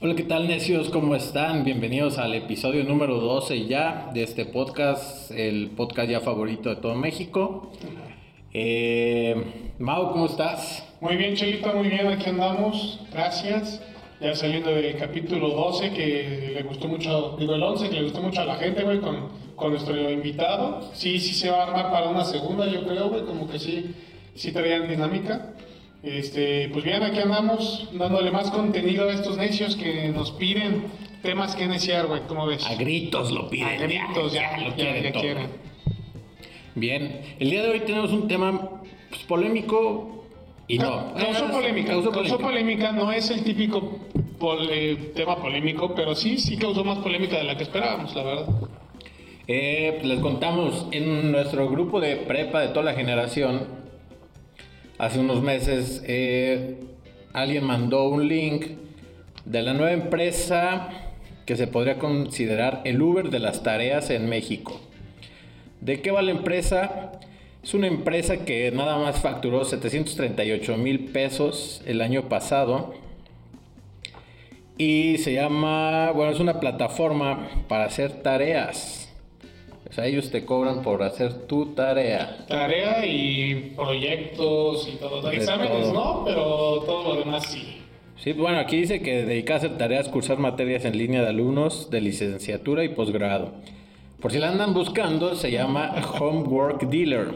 Hola, ¿qué tal necios? ¿Cómo están? Bienvenidos al episodio número 12 ya de este podcast, el podcast ya favorito de todo México. Eh, Mau, ¿cómo estás? Muy bien, Chelito, muy bien, aquí andamos, gracias. Ya saliendo del capítulo 12 que le gustó mucho, digo el 11 que le gustó mucho a la gente, güey, con, con nuestro invitado. Sí, sí se va a armar para una segunda, yo creo, güey, como que sí, sí traían dinámica. Este, pues bien, aquí andamos dándole más contenido a estos necios que nos piden temas que neciar, güey, ¿cómo ves? A gritos lo piden. A gritos, ya, lo ya, quieren ya quieren. Bien, el día de hoy tenemos un tema pues, polémico y no. Causó polémica, causó polémica. polémica, no es el típico eh, tema polémico, pero sí, sí causó más polémica de la que esperábamos, la verdad. Eh, les contamos en nuestro grupo de prepa de toda la generación. Hace unos meses eh, alguien mandó un link de la nueva empresa que se podría considerar el Uber de las tareas en México. ¿De qué va la empresa? Es una empresa que nada más facturó 738 mil pesos el año pasado. Y se llama, bueno, es una plataforma para hacer tareas. O sea, ellos te cobran por hacer tu tarea. Tarea y proyectos y todo. De Exámenes todo. no, pero todo lo demás sí. Sí, bueno, aquí dice que dedica a hacer tareas, cursar materias en línea de alumnos de licenciatura y posgrado. Por si la andan buscando, se llama Homework Dealer.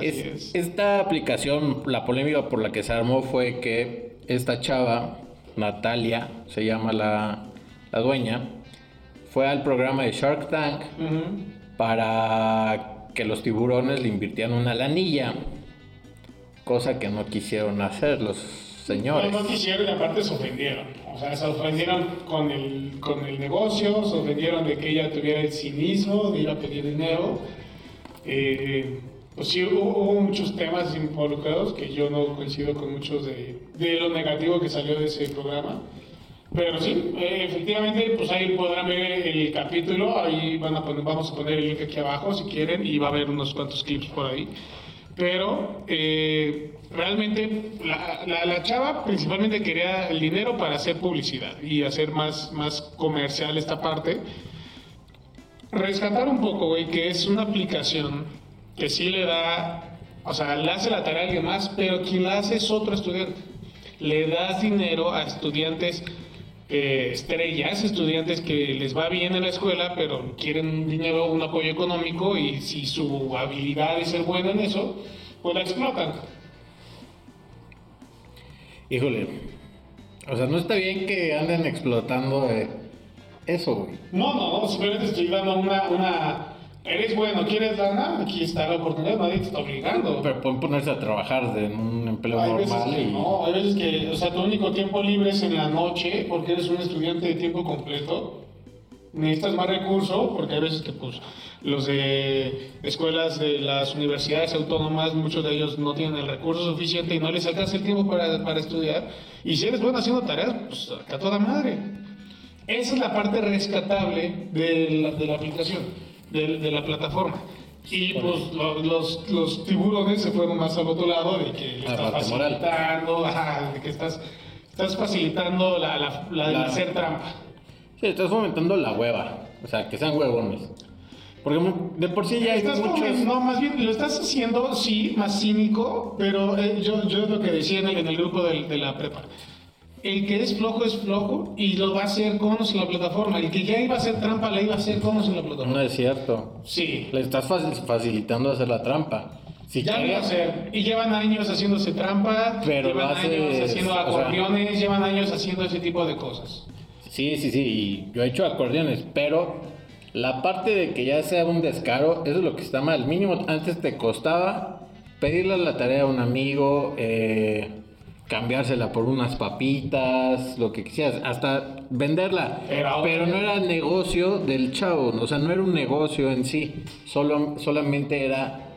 Es- es. Esta aplicación, la polémica por la que se armó fue que esta chava, Natalia, se llama la, la dueña, fue al programa de Shark Tank para que los tiburones le invirtieran una lanilla, cosa que no quisieron hacer los señores. No, no quisieron y aparte se ofendieron. O sea, se ofendieron con el, con el negocio, se ofendieron de que ella tuviera el cinismo de ir a pedir dinero. Eh, pues sí, hubo, muchos temas involucrados que yo no coincido con muchos de, de lo negativo que salió de ese programa. Pero sí, eh, efectivamente, pues ahí podrán ver el capítulo, ahí van a poner, vamos a poner el link aquí abajo si quieren y va a haber unos cuantos clips por ahí. Pero eh, realmente la, la- chava principalmente quería el dinero para hacer publicidad y hacer más, más comercial esta parte. Rescatar un poco, güey, que es una aplicación que sí le da, o sea, le hace la tarea a alguien más, pero quien la hace es otro estudiante. Le das dinero a estudiantes eh, estrellas, estudiantes que les va bien en la escuela, pero quieren un dinero, un apoyo económico y si su habilidad es ser bueno en eso, pues la explotan. Híjole, o sea, no está bien que anden explotando eh, eso, güey. No, no, no, simplemente estoy dando una, una... Eres bueno, ¿quieres lana? Aquí está la oportunidad, nadie te está obligando. Pero pueden ponerse a trabajar de- en un empleo Hay veces normal que y... no, hay veces que, o sea, tu único tiempo libre es en la noche porque eres un estudiante de tiempo completo. Necesitas más recursos porque hay veces que, pues, los de escuelas de las universidades autónomas, muchos de ellos no tienen el recurso suficiente y no les alcanza el tiempo para, para estudiar. Y si eres bueno haciendo tareas, pues, acá toda madre. Esa es la parte rescatable de la, de la aplicación, de, de la plataforma. Y pues lo- los, los tiburones se fueron más al otro lado de que le estás facilitando, ajá, de que estás, estás facilitando la, la, la de La- hacer trampa. Sí, estás fomentando la hueva. O sea, que sean huevones. Porque de por sí ya hay Estás muchos... no, más bien lo estás haciendo, sí, más cínico, pero eh, yo, yo es lo que decía en el, en el grupo del- de, la prepa. El que es flojo es flojo y lo va a hacer con o sin la plataforma. El que ya iba a hacer trampa, la iba a hacer con o sin la plataforma. No es cierto. Sí, Le estás faci- facilitando hacer la trampa. Si ya lo iba a hacer. Y llevan años haciéndose trampa, Pero llevan haces, años haciendo sea- acordeones, llevan años haciendo ese tipo de cosas. Sí, sí, sí, y yo he hecho acordeones, pero la parte de que ya sea un descaro, eso es lo que está mal. Mínimo antes te costaba pedirle la tarea a un amigo, eh, cambiársela por unas papitas, lo que quisieras, hasta venderla. Pero ahora- Pero no era negocio del chavo, o sea, no era un negocio en sí, solo, solamente era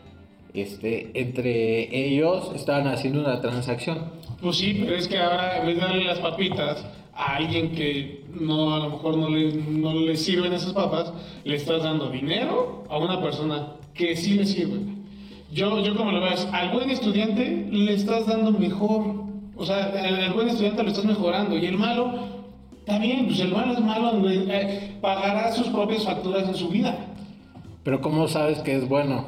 este, entre ellos estaban haciendo una transacción. Pues sí, pero es que ahora en vez de darle las papitas, a alguien que no, a lo mejor no le, no le sirven esas papas, le estás dando dinero a una persona que sí le sirve. Yo, yo como lo veo, al buen estudiante le estás dando mejor. O sea, al buen estudiante lo estás mejorando. Y el malo, está bien, pues el malo es malo, eh, pagará sus propias facturas en su vida. Pero ¿cómo sabes que es bueno?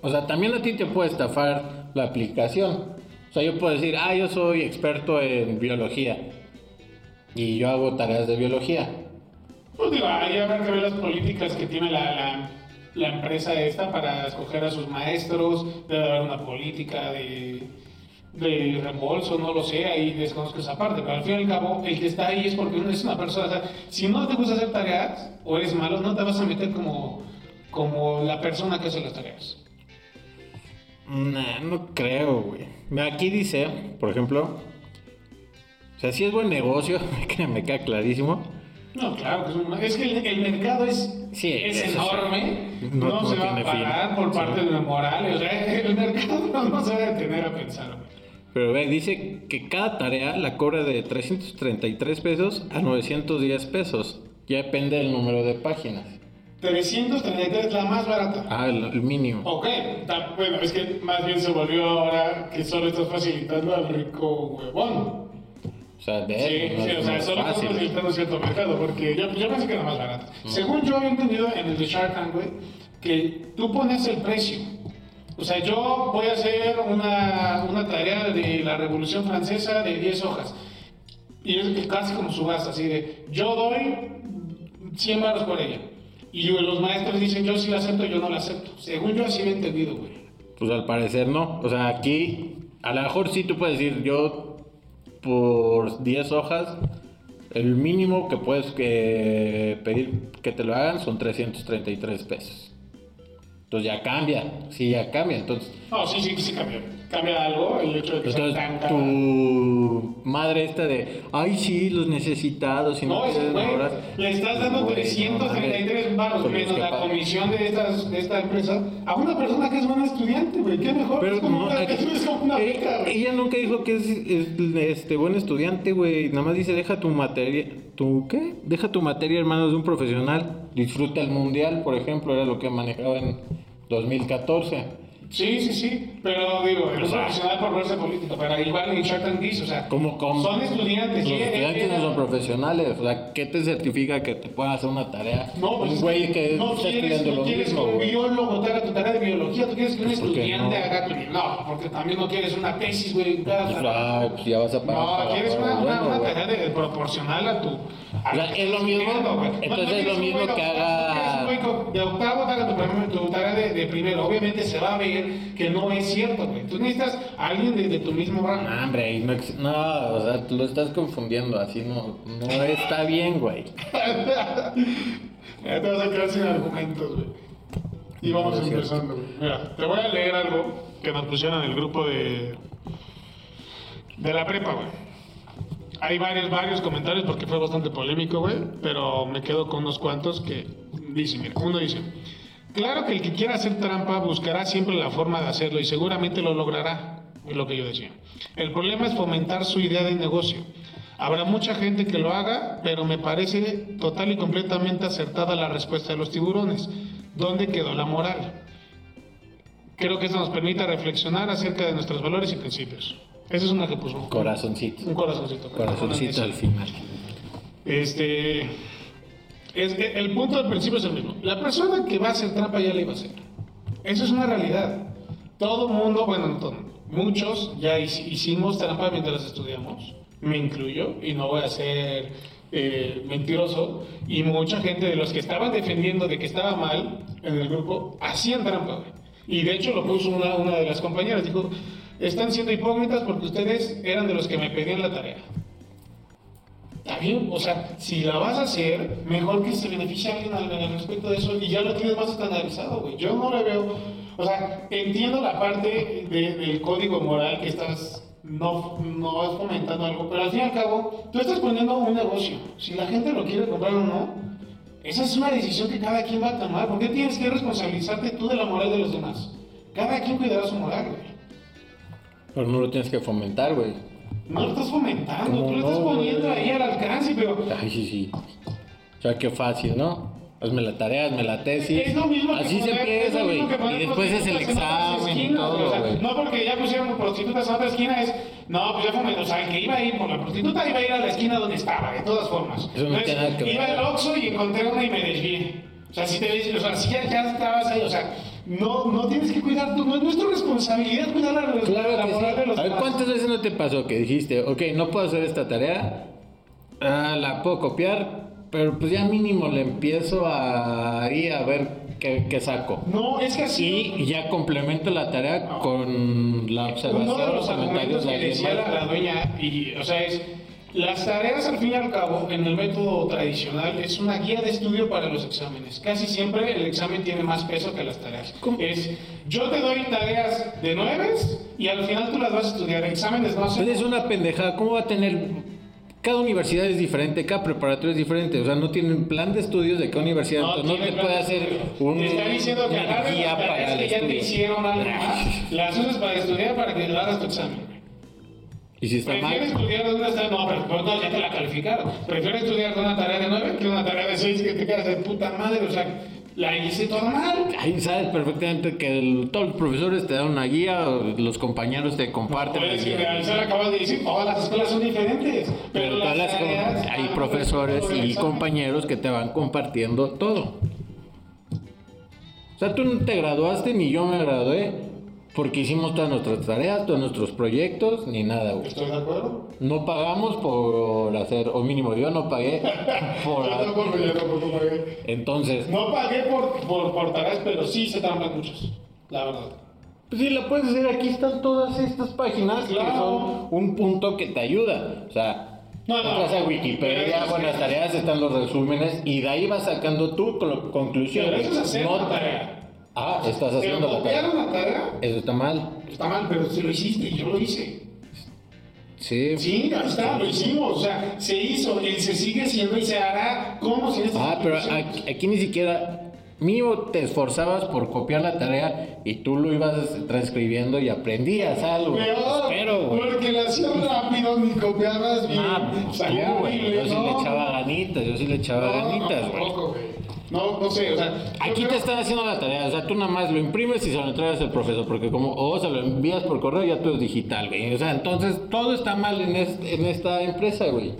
O sea, también a ti te puede estafar la aplicación. O sea, yo puedo decir, ah, yo soy experto en biología. Y yo hago tareas de biología. Pues digo, ahí habrá que ver las políticas que tiene la, la, la empresa esta para escoger a sus maestros. Debe haber una política de, de reembolso, no lo sé, ahí desconozco esa parte. Pero al fin y al cabo, el que está ahí es porque uno es una persona. O sea, si no te gusta hacer tareas o eres malo, no te vas a meter como, como la persona que hace las tareas. Nah, no creo, güey. Aquí dice, por ejemplo, o sea, si es buen negocio, que me queda clarísimo. No, claro que es un... Es que el, el mercado es, Sí, es sí. enorme. No- No, no se va a parar fin. por Sí. parte de la moral. O sea, el mercado no, no se va a detener a pensar. güey. Pero ve, dice que cada tarea la cobra de 333 pesos a 910 pesos. Ya depende del número de páginas. 333 es la más barata. Ah, el, el mínimo. Ok, ta- bueno, es que más bien se volvió ahora que solo estás facilitando al rico huevón. O sea, de Sí, no, sí, o sea, solo estás facilitando cierto mercado, porque yo, yo pensé que era más barata. Según yo había entendido en el de Shark Tank, güey, que tú pones el precio. O sea, yo voy a hacer una, una tarea de la Revolución Francesa de 10 hojas. Y es casi como subasta, así de, yo doy 100 baros por ella. Y los maestros dicen, yo sí la acepto, yo no la acepto. Según yo así lo he entendido, güey. Pues al parecer no. O sea, aquí a lo mejor sí tú puedes decir, yo por 10 hojas, el mínimo que puedes pedir que te lo hagan son 333 pesos. Entonces ya cambia, sí, ya cambia. Entonces, No, sí, sí, sí cambia. Cambia algo el hecho de que sea entonces tan tu madre esta de, ay, sí, los necesitados y no, No, güey, ahorrar". le estás dando Güey, no 333 mames. baros es menos que la comisión de, estas, de esta empresa a una persona que es buena estudiante, güey. ¿Qué mejor? Pero es como no, una, aquí- es como una eh, beca, güey. ella nunca dijo que es, es, este buen estudiante, güey. Nada más dice, deja tu materia. ¿Tu qué? Deja tu materia en manos de un profesional. Disfruta el mundial, por ejemplo, era lo que manejaba en 2014. Sí, sí, sí. Pero digo, es O sea- profesional por verse político. Pero igual en Shark dice, o sea, ¿Cómo, cómo? son estudiantes. Los estudiantes era- no son profesionales. O sea, ¿qué te certifica que te puedan hacer una tarea? No, pues, un güey que no está quieres, estudiando no lo quieres mismo, que un güey. biólogo te haga tu tarea de biología, tú quieres que un Pues, ¿por qué estudiante no? haga tu No, porque también no quieres una tesis, güey. ah, pues ya vas a pagar. No, para- quieres para una, una, bueno, una güey. tarea de, proporcional a tu. O sea, es lo mismo, güey. entonces es lo mismo que haga- De octavo, haga tu, tarea de, de primero. Obviamente se va a ver que no es cierto, güey. Tú necesitas a alguien de, de tu mismo rango. No, hombre, no, no, o sea, tú lo estás confundiendo, así no, no está bien, güey. Ya te vas a quedar sin argumentos, güey. Y vamos No, empezando, güey. Mira, te voy a leer algo que nos pusieron en el grupo de. de la prepa, güey. Hay varios, varios comentarios porque fue bastante polémico, güey. Pero me quedo con unos cuantos que dice, mira, uno dice. Claro que el que quiera hacer trampa buscará siempre la forma de hacerlo y seguramente lo logrará, es lo que yo decía. El problema es fomentar su idea de negocio. Habrá mucha gente que lo haga, pero me parece total y completamente acertada la respuesta de los tiburones. ¿Dónde quedó la moral? Creo que esto nos permite reflexionar acerca de nuestros valores y principios. Esa es una que puso. Corazoncito. Un corazoncito. Corazoncito al final. Este. Es, el punto del principio es el mismo. La persona que va a hacer trampa ya la iba a hacer. Eso es una realidad. Todo mundo, bueno, no todo, muchos ya hici- hicimos trampa mientras estudiamos. Me incluyo, y no voy a ser eh, mentiroso. Y mucha gente de los que estaban defendiendo de que estaba mal en el grupo hacían trampa. Y de hecho lo puso una, una de las compañeras. Dijo: Están siendo hipócritas porque ustedes eran de los que me pedían la tarea. Está bien, o sea, si la vas a hacer, mejor que se beneficie a alguien al, al respecto de eso y ya lo tienes más estandarizado, güey. Yo no le veo, o sea, entiendo la parte de- del código moral que estás, no, no vas fomentando algo, pero al fin y al cabo, tú estás poniendo un negocio. Si la gente lo quiere comprar o no, esa es una decisión que cada quien va a tomar. ¿Por qué tienes que responsabilizarte tú de la moral de los demás? Cada quien cuidará su moral, güey. Pero no lo tienes que fomentar, güey. No lo estás fomentando, ¿Cómo tú lo estás poniendo ahí al alcance, pero Ay, sí, sí. O sea, qué fácil, ¿no? Hazme la tarea, hazme la tesis. Es lo mismo que Así se poner- es empieza, güey. que Y después es el examen y o todo, sea, güey. No porque ya pusieron prostitutas en otra esquina es, no, pues ya fue, o sea, el que iba a ir por la prostituta iba a ir a la esquina donde estaba, de todas formas. Eso no tiene nada que ver. iba al Oxxo y encontré una y me desvié. O sea, si te ves, o sea, si ya, ya estabas ahí, o sea, no, no tienes que cuidar no es nuestra responsabilidad cuidar la, la Claro que moral de sí. los A ver. ¿cuántas veces no te pasó que dijiste, ok, no puedo hacer esta tarea, ah, la puedo copiar, pero pues ya mínimo le empiezo a ir a ver qué, qué saco? No, es que así. Y ya complemento la tarea con la observación, Uno de los los comentarios de que decía la, la dueña, y, o sea, es las tareas al fin y al cabo en el método tradicional es una guía de estudio para los exámenes. Casi siempre el examen tiene más peso que las tareas. ¿Cómo? Es yo te doy tareas de nueves y al final tú las vas a estudiar. Exámenes no hacen. Pues es una pendejada. ¿Cómo va a tener.? Cada universidad es diferente, cada preparatoria es diferente. O sea, no tienen plan de estudios de cada universidad. entonces no te puede de hacer un, Te está diciendo que una guía para el que ya te hicieron algo las usas para estudiar para que hagas tu examen. Y si está Prefiero mal. estudiar de una tarea, no, pero pues, no, ya te la calificaron. Prefiero estudiar de una tarea de 9 que una tarea de 6 que te quedas de puta madre, o sea, la hice todo mal. Ahí sabes perfectamente que el- todos los profesores te dan una guía, los compañeros te comparten. la Puedes guía. generalizar, acabas de decir, todas las escuelas son diferentes. Pero, Pero las todas las hay profesores y compañeros que te van compartiendo todo. O sea, tú no te graduaste ni yo me gradué porque hicimos todas nuestras tareas, todos nuestros proyectos, ni nada, güey. ¿Estoy de acuerdo? No pagamos por hacer, o mínimo yo no pagué por... Yo tampoco, yo tampoco pagué. Entonces, No pagué por, por, por tareas, pero sí se trampan muchos, la verdad. pues sí, lo puedes hacer, aquí están todas estas páginas que Claro. son un punto que te ayuda. O sea, No, no, entras a Wikipedia, las tareas están los resúmenes y de ahí vas sacando tu clo- conclusión. Pero eso es hacer No una tarea. Ah, estás Pero haciendo la tarea. una tarea Eso está mal. está mal, pero si lo hiciste y yo lo hice. Sí. Sí, ahí está, lo hicimos. O sea, se hizo y se sigue haciendo y se hará como si Ah, pero aquí, aquí ni siquiera. Mínimo te esforzabas por copiar la tarea y tú lo ibas transcribiendo y aprendías algo. Güey. porque lo hacías rápido ni copiabas bien. Ah, pues tú, Salía Yo sí le echaba ganitas, yo sí le echaba No, ganitas, güey. No, no sé, o sea. Aquí creo- te están haciendo la tarea, o sea, tú nada más lo imprimes y se lo entregas al profesor, porque como o se lo envías por correo, ya todo es digital, güey. O sea, entonces todo está mal en, este- en esta empresa, güey.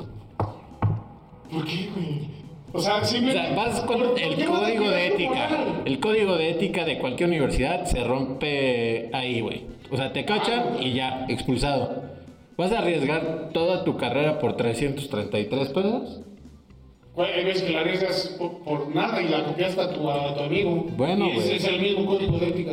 ¿Por qué, güey? O sea, O simplemente. sea, vas con ¿por- por el código de ética. El código de ética de cualquier universidad se rompe ahí, güey. O sea, te cachan y ya, expulsado. ¿Vas a arriesgar toda tu carrera por 333 pesos? Hay veces que la arriesgas por, por nada y la copiaste a tu, a tu amigo. Bueno, y ese güey. es el mismo código de ética.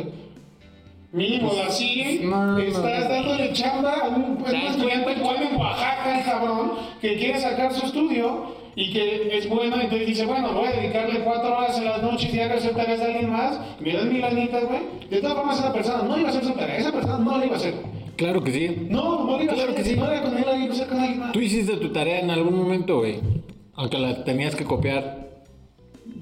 Mínimo, así no, no, estás no. dándole chamba a un pues, ¿Te das un estudiante igual en Oaxaca, el cabrón, que quiere sacar su estudio y que es bueno, entonces dice, bueno, voy a dedicarle cuatro horas en las noches y hacer tareas de alguien más, me dan mil anitas, güey. De todas formas, esa persona no iba a hacer su tarea, esa persona no la iba a hacer. Claro que sí. No, no la iba a Claro hacer, que sí. no era con él, la iba a hacer con alguien más. Tú hiciste tu tarea en algún momento, güey. Aunque la tenías que copiar.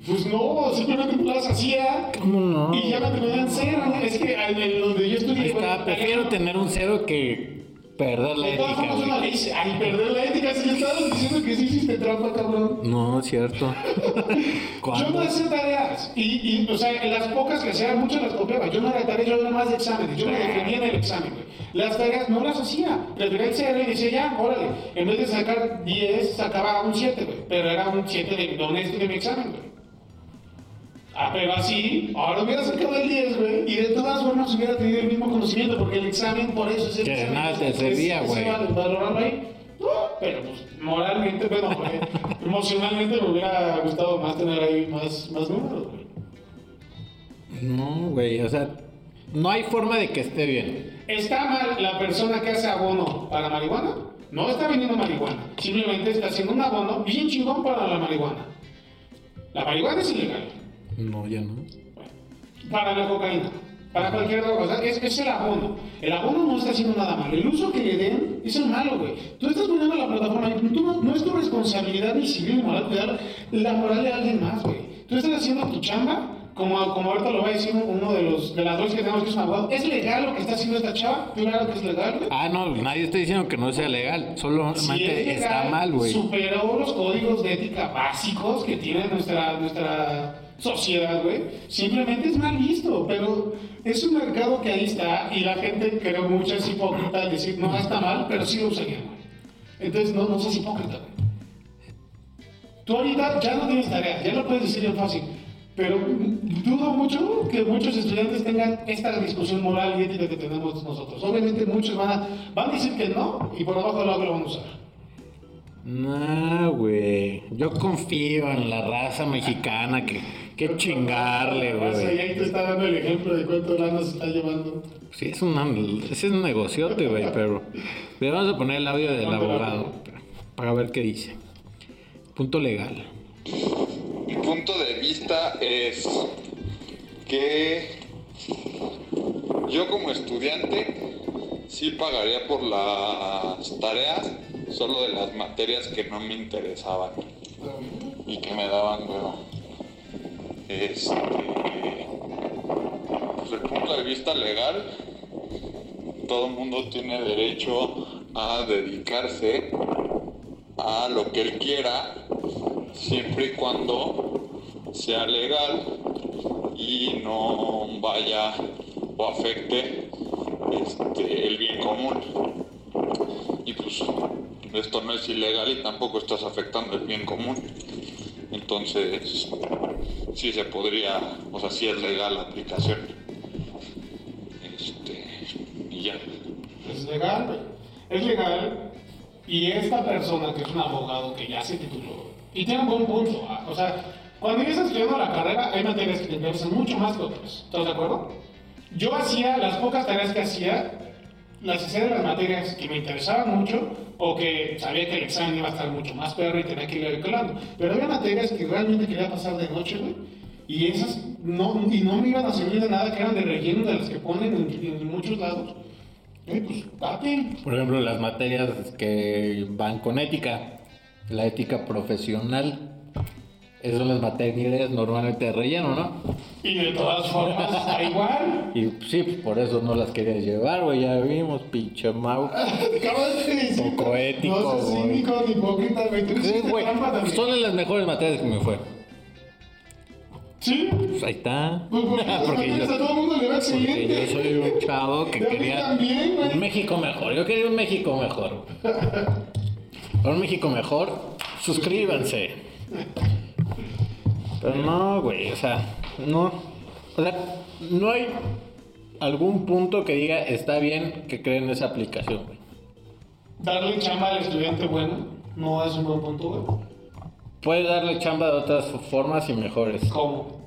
Pues no, simplemente no las hacía. ¿Cómo no? Y ya me tenían cero. Es que en en donde yo estudié. Ahí está, prefiero tener un cero que perder la De ética, güey. Al perder la ética, si estabas diciendo que sí hiciste trampa, cabrón. No, es cierto. Yo no hacía tareas. Y, y, o sea, en las pocas que hacía, muchas las copiaba. Yo no era tareas, yo era más de exámenes. Yo me defendía en el examen, güey. Las tareas no las hacía. Prefería el cero y decía, ya, órale. En vez de sacar 10, sacaba un 7, güey. Pero era un 7 de honesto de mi examen, güey. Ah, pero así, ahora hubiera sacado el 10, güey, y todas formas hubiera tenido el mismo conocimiento, porque el examen por eso es el Que de nada te servía, güey. No, pero pues moralmente, bueno, güey, emocionalmente me hubiera gustado más tener ahí más, más números, güey. No, güey, o sea, no hay forma de que esté bien. ¿Está mal la persona que hace abono para marihuana? No está vendiendo marihuana, simplemente está haciendo un abono bien chingón para la marihuana. La marihuana es ilegal. No, ya no. para la cocaína, para cualquier droga. O sea, es, es el abono. El abono no está haciendo nada malo. El uso que le den es el malo, güey. Tú estás poniendo la plataforma ahí. Tú no, no es tu responsabilidad ni civil ni moral cuidar la moral de alguien más, güey. Tú estás haciendo tu chamba como, como ahorita lo va a decir uno de los de las dos que tenemos que es un abogado, ¿es legal lo que está haciendo esta chava? Claro que es legal, güey. Ah, no, nadie está diciendo que no sea legal. Solamente Si es legal, está mal, güey. Superó los códigos de ética básicos que tiene nuestra, nuestra sociedad, güey. Simplemente es mal visto, pero es un mercado que ahí está y la gente creo mucho es hipócrita al decir, no, está mal, pero sí lo usaría, güey. Entonces no, no seas hipócrita, güey. Tú ahorita ya no tienes tarea, ya lo puedes decir bien fácil. Pero dudo mucho que muchos estudiantes tengan esta discusión moral y ética que tenemos nosotros. Obviamente muchos van a, van a decir que no y por abajo del lo van a usar. No, güey. Yo confío en la raza mexicana que, que chingarle, O sea, y güey. ahí te está dando el ejemplo de cuánto lana se está llevando. Sí, es un, es un negociote, güey, pero le vamos a poner el audio del abogado para ver qué dice. Punto legal. Mi punto de vista es que yo como estudiante sí pagaría por las tareas, solo de las materias que no me interesaban y que me daban huevo. Este, pues el punto de vista legal, todo el mundo tiene derecho a dedicarse a lo que él quiera, siempre y cuando sea legal y no vaya o afecte este, el bien común. Y pues esto no es ilegal y tampoco estás afectando el bien común. Entonces, sí se podría, o sea, sí es legal la aplicación. Este, y ya. Es legal. Es legal. Y esta persona que es un abogado que ya se tituló, y tiene un buen punto, ¿ah? o sea, cuando ya estás estudiando la carrera, hay materias que te interesan mucho más que otras. ¿Estás de acuerdo? Yo hacía, las pocas tareas que hacía, las hacía de las materias que me interesaban mucho o que sabía que el examen iba a estar mucho más perro y tenía que ir calculando. Pero había materias que realmente quería pasar de noche, güey. Y esas no, y no me iban a servir de nada, que eran de relleno de las que ponen en, en muchos lados. Eh, pues date. Por ejemplo, las materias que van con ética, la ética profesional. Esas son las materias normalmente de relleno, ¿no? Y de todas formas, da igual. Y sí, pues, por eso no las querías llevar, güey. Ya vimos, pinche Mau. Poco ético, No güey. cínico ni hipócrita, güey. Tú Sí. Son de las mejores materias que me fue. Sí. Pues ahí está. Pues porque, yo, a todo el mundo le va porque yo excelente. soy un chavo que quería también, un México mejor. Yo quería un México mejor. Para un México mejor, suscríbanse. Pero no, güey, o sea, no. O sea, no hay algún punto que diga está bien que creen esa aplicación, güey. Darle chamba al estudiante bueno no es un buen punto, güey. Puedes darle chamba de otras formas y mejores. ¿Cómo?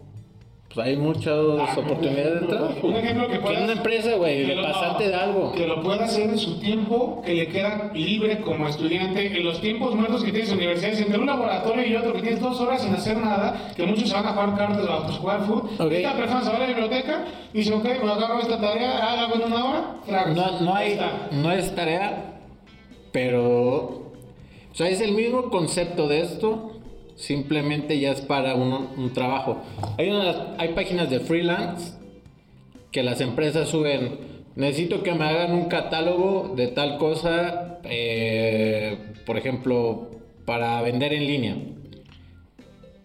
Pues hay muchas oportunidades de trabajo. Un ejemplo que puedas... una empresa, güey, de pasante de algo. Que lo pueda hacer en su tiempo, que le queda libre como estudiante, en los tiempos muertos que tienes en universidades, entre un laboratorio y otro que tienes dos horas sin hacer nada, que muchos se van a jugar cartas o a pues, jugar fútbol. Ok. Esta persona se va a la biblioteca, dice, ok, me agarro esta tarea, hago en una hora. No, no hay, está. no es tarea, pero, o sea, es el mismo concepto de esto, simplemente ya es para un, un trabajo. Hay, unas, hay páginas de freelance que las empresas suben, necesito que me hagan un catálogo de tal cosa, eh, por ejemplo, para vender en línea.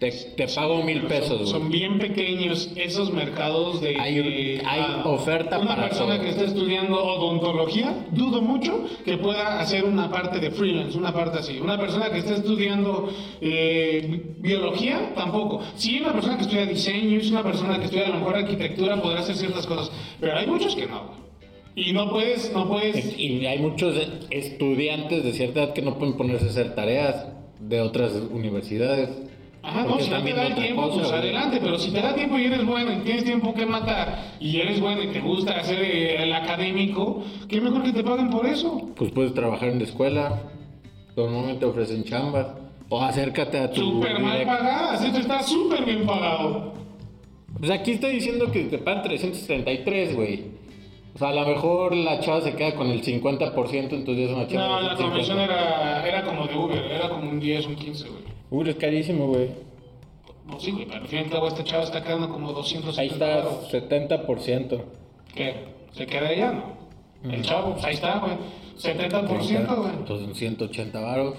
Te, te pago mil pesos. Son bien pequeños esos mercados de... Hay- ah, oferta Una para persona todo. que está estudiando odontología, dudo mucho que pueda hacer una parte de freelance, una parte así. Una persona que está estudiando eh, biología, tampoco. Si una persona que estudia diseño, es una persona que estudia a lo mejor arquitectura, podrá hacer ciertas cosas. Pero hay muchos que no. Y no puedes, no puedes... Y hay muchos estudiantes de cierta edad que no pueden ponerse a hacer tareas de otras universidades. Ajá, no, si no te da el tiempo, cosa, pues adelante, pero si te da tiempo y eres bueno y tienes tiempo que matar y eres bueno y te gusta hacer eh, el académico, qué mejor que te paguen por eso. Pues puedes trabajar en la escuela. Normalmente ofrecen chambas. O acércate a tu. Súper mal pagadas, esto está súper bien pagado. Pues aquí está diciendo que te pagan 333, güey. O sea, a lo mejor la chava se queda con el 50%, entonces es una chava. No, la 50. comisión era, era como de Uber, era como un 10, un 15, güey. Uy, es carísimo, güey. Pues sí, güey, pero al fin y al cabo este chavo está quedando como 200 Ahí está, 70%. ¿Qué? ¿Se queda ella? No. El chavo, pues ahí está, güey. 70%, güey. Entonces 180 varos.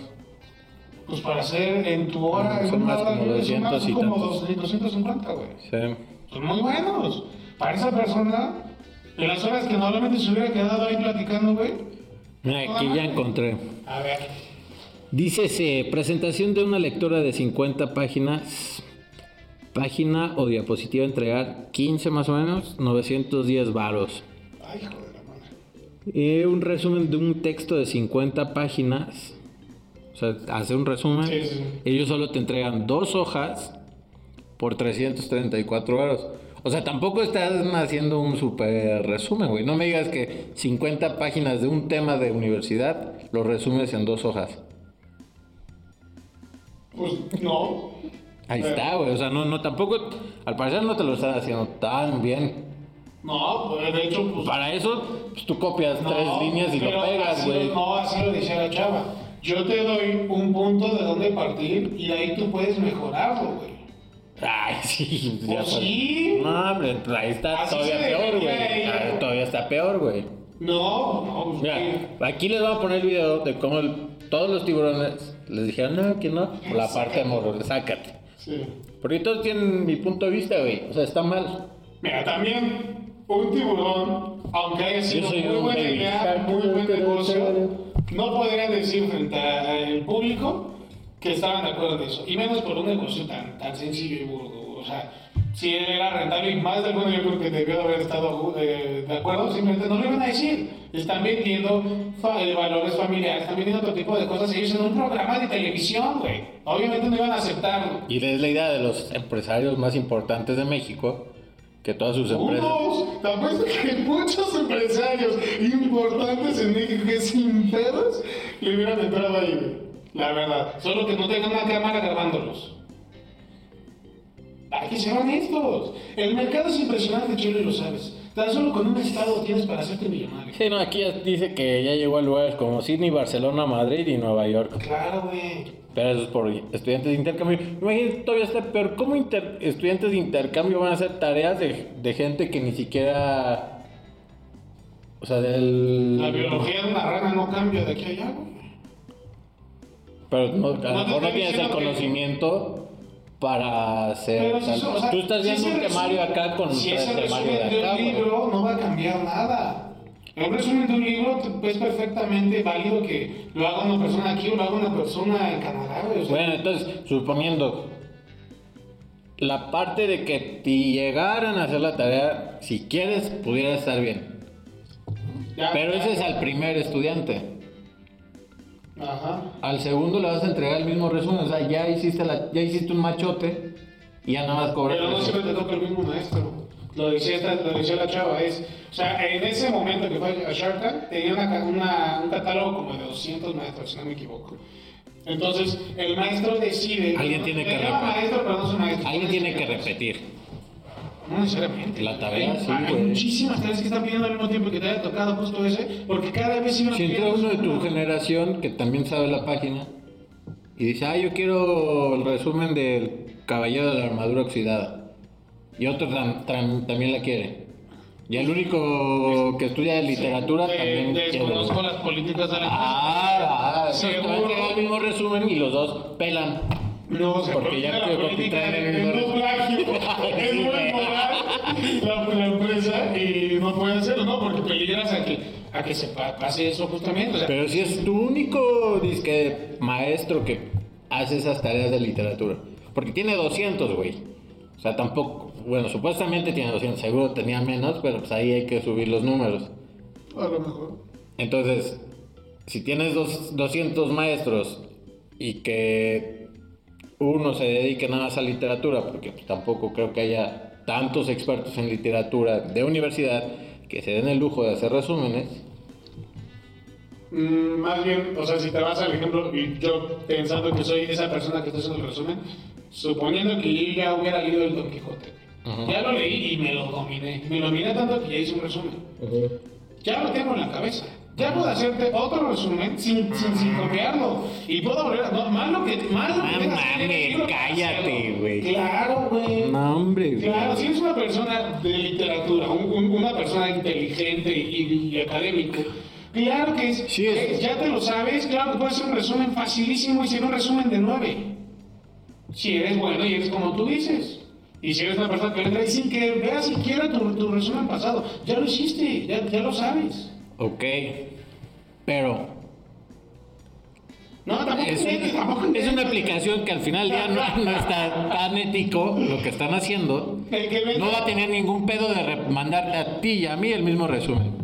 Pues para hacer en tu hora, en Son más hora, como libre, son 200 más y como tantos. 200, 250, güey. Sí. Son muy buenos. Para esa persona, en las horas que normalmente se hubiera quedado ahí platicando, güey. Mira, aquí ya encontré. A ver. Dice presentación de una lectura de 50 páginas. Página o diapositiva entregar 15 más o menos, 910 varos. Ay, hijo de la. Eh, un resumen de un texto de 50 páginas. O sea, hace un resumen. Sí, sí. Ellos solo te entregan dos hojas por 334 varos. O sea, tampoco estás haciendo un super resumen, güey. No me digas que 50 páginas de un tema de universidad lo resumes en dos hojas. Pues no. Ahí Pero- está, güey. O sea, no, no, tampoco, al parecer no te lo están haciendo tan bien. No, pues de hecho, pues. Para eso, pues tú copias no, tres líneas y lo pegas, güey. No, así lo decía la chava. Yo te doy un punto de dónde partir y de ahí tú puedes mejorarlo, güey. Ay, sí. Pues pues. sí. No, hombre, ahí está Así todavía peor, güey. Ah, Todavía está peor, güey. No, no, pues Mira, ¿qué? aquí les voy a poner el video de cómo el- todos los tiburones les dijeron, no, que no, por la parte de morro, sácate. Sí. Porque todos tienen mi punto de vista, güey. O sea, está mal. Mira, también un tiburón, aunque haya sido muy un buena idea, muy buen negocio, no podrían decir frente al público que estaban de acuerdo en eso. Y menos por un negocio tan, tan sencillo y burdo. O sea, si era rentable y más de alguno yo creo que debió de haber estado eh, de acuerdo, simplemente no lo iban a decir. Están vendiendo fa- eh, valores familiares, están vendiendo otro tipo de cosas. Ellos en un programa de televisión, güey. Obviamente no iban a aceptarlo. Y es la idea de los empresarios más importantes de México, que todas sus empresas... Unos, te apuesto que muchos empresarios importantes en México que sin pedos le hubieran entrado ahí. La verdad. Solo que no tengan una cámara grabándolos. Hay que ser honestos. El mercado es impresionante, Chile, lo sabes. Tan solo con un estado tienes para hacerte millonario. Sí, no, aquí ya dice que ya llegó a lugares como Sydney, Barcelona, Madrid y Nueva York. Claro, güey. Pero eso es por estudiantes de intercambio. Imagínate, todavía está peor. ¿Cómo inter- estudiantes de intercambio van a hacer tareas de, de gente que ni siquiera... O sea, del... La biología de una rana no cambia de aquí a allá, güey. Pero no, a lo te mejor no tienes el conocimiento para hacer... Eso, o sea, Tú estás viendo un temario resumen- acá con si temarios resumen de acá. un güey. libro no va a cambiar nada. Un resumen de un libro te- es perfectamente válido que lo haga una persona aquí o lo haga una persona en Canadá. güey, o sea, Bueno, entonces, suponiendo la parte de que si llegaran a hacer la tarea, si quieres, pudiera estar bien. ya- Pero ya- ese es al primer estudiante. Ajá. Al segundo le vas a entregar el mismo resumen, o sea, ya hiciste, la, ya hiciste un machote y ya nada más cobras. Pero no siempre te toca el mismo maestro. Lo decía, esta, lo decía la chava, es, o sea, en ese momento que fue a Shark Tank, tenía una, una- un catálogo como de 200 maestros, si no me equivoco. Entonces, el maestro decide... Alguien tiene que repetir. maestro, pero no es maestro. Alguien tiene que repetir. No necesariamente. La tarea, Hay- sí, Hay güey. muchísimas tareas que están pidiendo al mismo tiempo que te haya tocado justo ese, porque cada vez iban Si entra uno de tu una. generación que también sabe la página y dice, ah, yo quiero el resumen del Caballero de la Armadura Oxidada. Y otro tam- tam- también la quiere. Y el único que estudia literatura De- también. Desconozco las políticas de la Ah, ah, Seguro. entonces te va a entregar el mismo resumen y los dos pelan. No, Porque ya la política de- no plagio. es güey. moral la, la empresa y no puede hacerlo, ¿no? Porque peligras a que, a que se pa- pase eso justamente. O sea, Pero si es tu único disque maestro que hace esas tareas de literatura. Porque tiene 200, güey. O sea, tampoco. Bueno, supuestamente tiene 200. Seguro tenía menos, pero pues ahí hay que subir los números. a lo mejor. Entonces, si tienes dos, 200 maestros y que uno se dedique nada más a literatura, porque pues, tampoco creo que haya tantos expertos en literatura de universidad que se den el lujo de hacer resúmenes. Mm, más bien, o sea, si te vas al ejemplo, y yo pensando que soy esa persona que está haciendo el resumen, suponiendo que yo ya hubiera leído el Don Quijote. Ujú. Ya lo leí y me lo dominé. Me lo dominé tanto que ya hice un resumen. Ya lo tengo en la cabeza. Ya puedo hacerte otro resumen sin, sin, sin copiarlo. Y puedo volver a. No, más lo que. Más lo que No mames, cállate, güey. Claro, güey. No, hombre, güey. Claro, si eres una persona de literatura, un- un- una persona inteligente y, y académico, claro que es, Sí, es- que ya te lo sabes, claro que puedes hacer un resumen facilísimo y ser un resumen de nueve. Si eres bueno y eres como tú dices. Y si eres una persona que entra y sin que veas siquiera tu, tu resumen pasado, ya lo hiciste, ya, ya lo sabes. Ok. Pero No, tampoco es, inventes, un- tampoco es inventes. una aplicación que al final ya no, no está tan ético lo que están haciendo. El que vende- No va a tener ningún pedo de mandarte a ti y a mí el mismo resumen.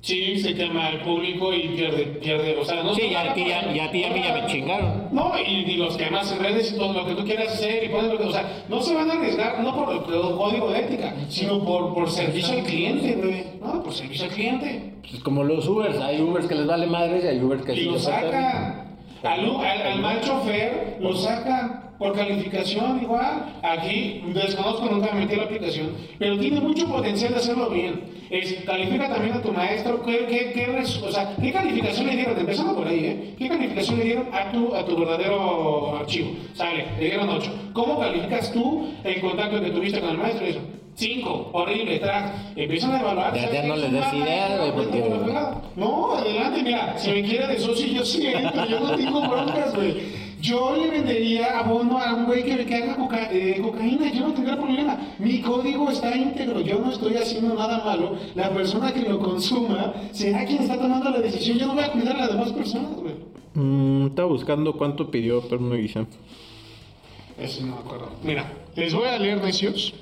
Sí, se quema al público y pierde, pierde, o sea, no Sí, ya ya, ya a ti y a mí ya me chingaron. No, y, y los quemas en redes y todo lo que tú quieras hacer y pones lo que, o sea, no se van a arriesgar no por el código de ética, sino por, por servicio al cliente, güey. No, por servicio al cliente. Es como los Ubers. Hay Ubers que les vale madres y hay Ubers que Y sí lo sacan. Al, al, al mal chofer lo sacan por calificación igual. Aquí desconozco, nunca me metí la aplicación, pero tiene mucho potencial de hacerlo bien. Es, califica también a tu maestro. ¿Qué, qué, qué, o sea, ¿qué calificación le dieron? Empezando por ahí, ¿eh? ¿Qué calificación le dieron a tu, a tu verdadero archivo? Sale, le dieron 8. ¿Cómo calificas tú el contacto que tuviste con el maestro? Eso. 5, horrible, track. Empiezan a evaluar. Ya- ¿sabes ya no Es les des idea, güey, pues, porque-. No, adelante, mira, si me quiere de socio, yo sí entro, yo no tengo broncas, güey. Yo le vendería abono a un güey que, que haga coca- eh, cocaína, yo no tendría problema. Mi código está íntegro, yo no estoy haciendo nada malo. La persona que lo consuma será quien está tomando la decisión. Yo no voy a cuidar a las demás personas, güey. Mm, estaba buscando cuánto pidió, pero no hice. Eso no me acuerdo. Mira, les voy a leer, necios,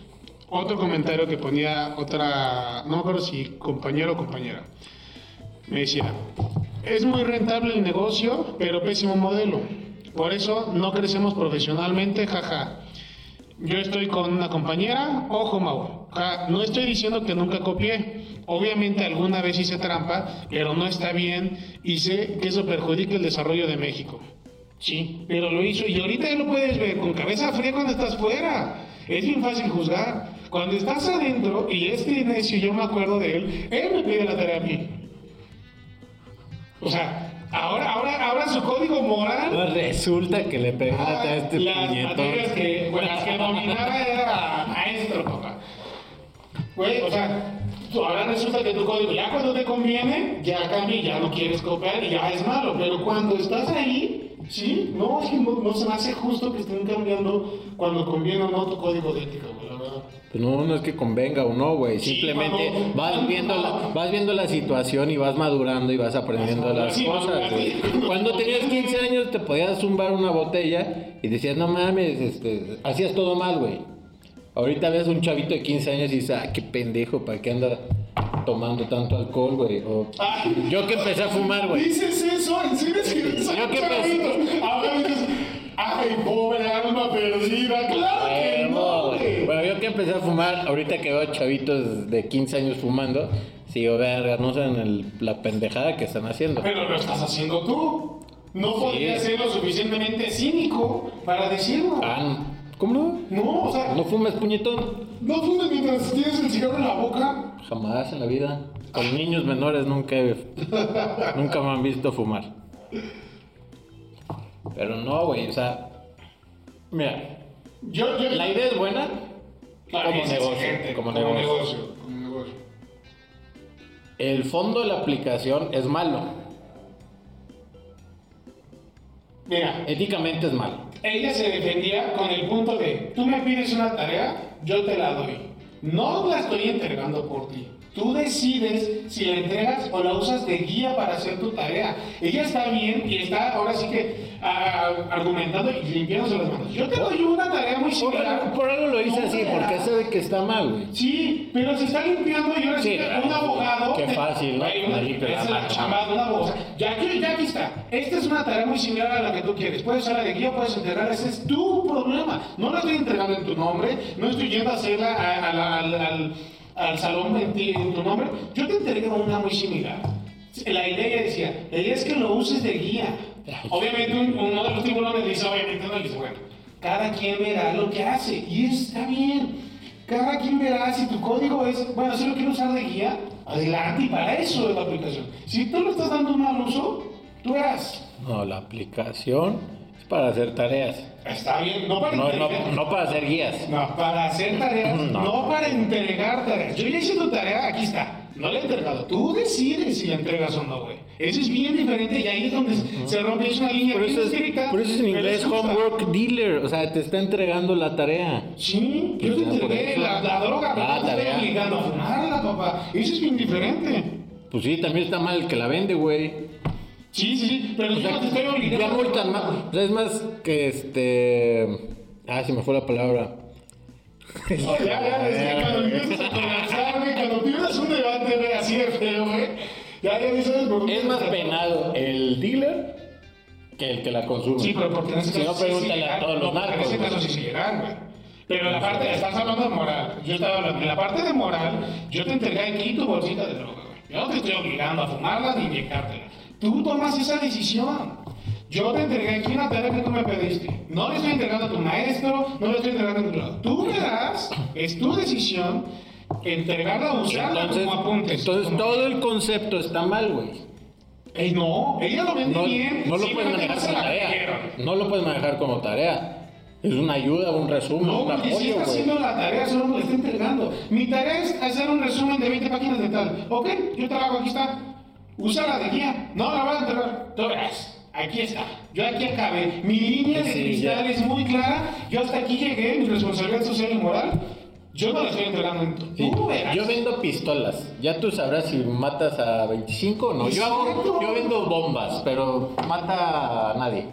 otro comentario que ponía otra, no me acuerdo si compañero o compañera. Me decía, es muy rentable el negocio, pero pésimo modelo. Por eso no crecemos profesionalmente, jaja. Yo estoy con una compañera, ojo Mau, no estoy diciendo que nunca copié. Obviamente alguna vez hice trampa, pero no está bien y sé que eso perjudica el desarrollo de México. Sí, pero lo hizo y ahorita ya lo puedes ver con cabeza fría cuando estás fuera. Es bien fácil juzgar. Cuando estás adentro, y este necio, yo me acuerdo de él, él me pide la tarea a mí. O sea, ahora, ahora, ahora su código moral Pues resulta que le pegaste a este las puñetón. que, bueno, las que dominaba era maestro, papá. Güey, o sea, ahora resulta que tu código, ya cuando te conviene, ya cambia ya no quieres copiar y ya es malo. Pero cuando estás ahí, sí, no, es que no, no se me hace justo que estén cambiando cuando conviene o no tu código de ética, güey, la verdad. Pues no, no es que convenga o no, güey. Sí, Simplemente vas viendo la, vas viendo la situación y vas madurando y vas aprendiendo las cosas, güey. Cuando tenías 15 años te podías zumbar una botella y decías, no mames, este, hacías todo mal, güey. Ahorita ves un chavito de 15 años y dices, ah, qué pendejo, ¿para qué anda tomando tanto alcohol, güey? O Ay. yo que empecé a fumar, güey. ¿Dices eso? ¿En serio es que Yo? Ahora dices, ay, pobre alma perdida. Claro que no, güey. Bueno, yo que empecé a fumar, ahorita que veo chavitos de 15 años fumando, sigo, verga, no saben el- la pendejada que están haciendo. Pero lo estás haciendo tú. No podrías ser lo suficientemente cínico para decirlo. Ah, ¿cómo no? No, o sea, ¿No fumes puñetón? no fumes mientras tienes el cigarro en la boca. Jamás en la vida. Con niños menores nunca he- nunca me han visto fumar. Pero no, güey, o sea, mira, Yo, yo, la idea es buena Claro, como es negocio, como como negocio. negocio. Como negocio. El fondo de la aplicación es malo, Mira, éticamente es malo. ella se defendía con el punto de, tú me pides una tarea, yo te la doy. No la estoy entregando por ti. Tú decides si la entregas o la usas de guía para hacer tu tarea. Ella está bien y está ahora sí que argumentando y limpiándose las manos. Yo te doy una tarea muy Por similar. algo, por algo lo hice No así, porque sabe que está mal, güey. Sí, pero se está limpiando y ahora sí, un abogado. qué fácil, ¿no? Es la chamba de un abogado. Ya, aquí- ya aquí está. Esta es una tarea muy similar a la que tú quieres. Puedes usar la de guía, puedes entregarla. Ese es tu problema. No la estoy entregando en tu nombre. No estoy yendo a hacerla a- a al- al salón en, ti- en tu nombre. Yo te entregué una muy similar. La idea decía, la idea es que lo uses de guía. Obviamente un- uno de los tiburones dice, obviamente no, dice, bueno, cada quien verá lo que hace y está bien. Cada quien verá si tu código es, bueno, si lo quiero usar de guía, Adelante, y para eso es la aplicación. Si tú le estás dando un mal uso, tú verás. No, la aplicación es para hacer tareas. Está bien, no para No, no, entregar. no para hacer guías. No, para hacer tareas, No. no. para entregar tareas. Yo ya hice tu tarea, aquí está. No la he entregado. Tú decides si la entregas o no, güey. Eso es bien diferente y ahí es donde se rompe es una línea Por eso, es, estricta, por eso es en inglés homework dealer. O sea, te está entregando la tarea. Sí, yo te entregué la, la droga, pero Ah, no te estoy tarea. obligando a fumarla, papá. Eso es bien diferente. Pues sí, también está mal el que la vende, güey. Sí, sí, sí, pero O yo sea, no te estoy obligando. ya multan más. O sea, es más que este. Ah, se me fue la palabra. Oh, ya, ya, es que cuando empiezas a colapsar, güey, cuando tienes un debate, güey, así de feo, güey, ya, ya dónde Es más penado el dealer que el que la consume. Sí, pero porque en ese Si caso no, pregúntale a todos los No, En narcos. ese caso sí güey. Pero la parte, estás hablando de moral. Yo estaba hablando, en la parte de moral, yo te entregué aquí tu bolsita de droga, güey. Yo no te estoy obligando a fumarla ni inyectártela. Tú tomas esa decisión. Yo te entregué aquí una tarea que tú me pediste. No le estoy entregando a tu maestro, no le estoy entregando a tu lado. Tú verás, es tu decisión entregarla usarla Entonces, como apuntes. entonces como- todo el concepto está mal, güey. Ey, no, ella lo vende No, bien. no lo puedes manejar no como la tarea. No lo puedes manejar como tarea. Es una ayuda, un resumen, No, un porque si apoyo, está güey. haciendo la tarea, solo me la está entregando. Mi tarea es hacer un resumen de 20 páginas de tal. Ok, yo te lo hago, aquí está. Usa la de guía. No, la voy a entregar. Tú verás. Aquí está. Yo aquí acabé. Mi línea de Sí, cristal ya. es muy clara. Yo hasta aquí llegué, mi responsabilidad social y moral. Yo no la estoy entregando en. Sí, Tú verás. Yo vendo pistolas. Ya tú sabrás si matas a 25 o no. Yo, hago- yo vendo bombas, pero mata a nadie.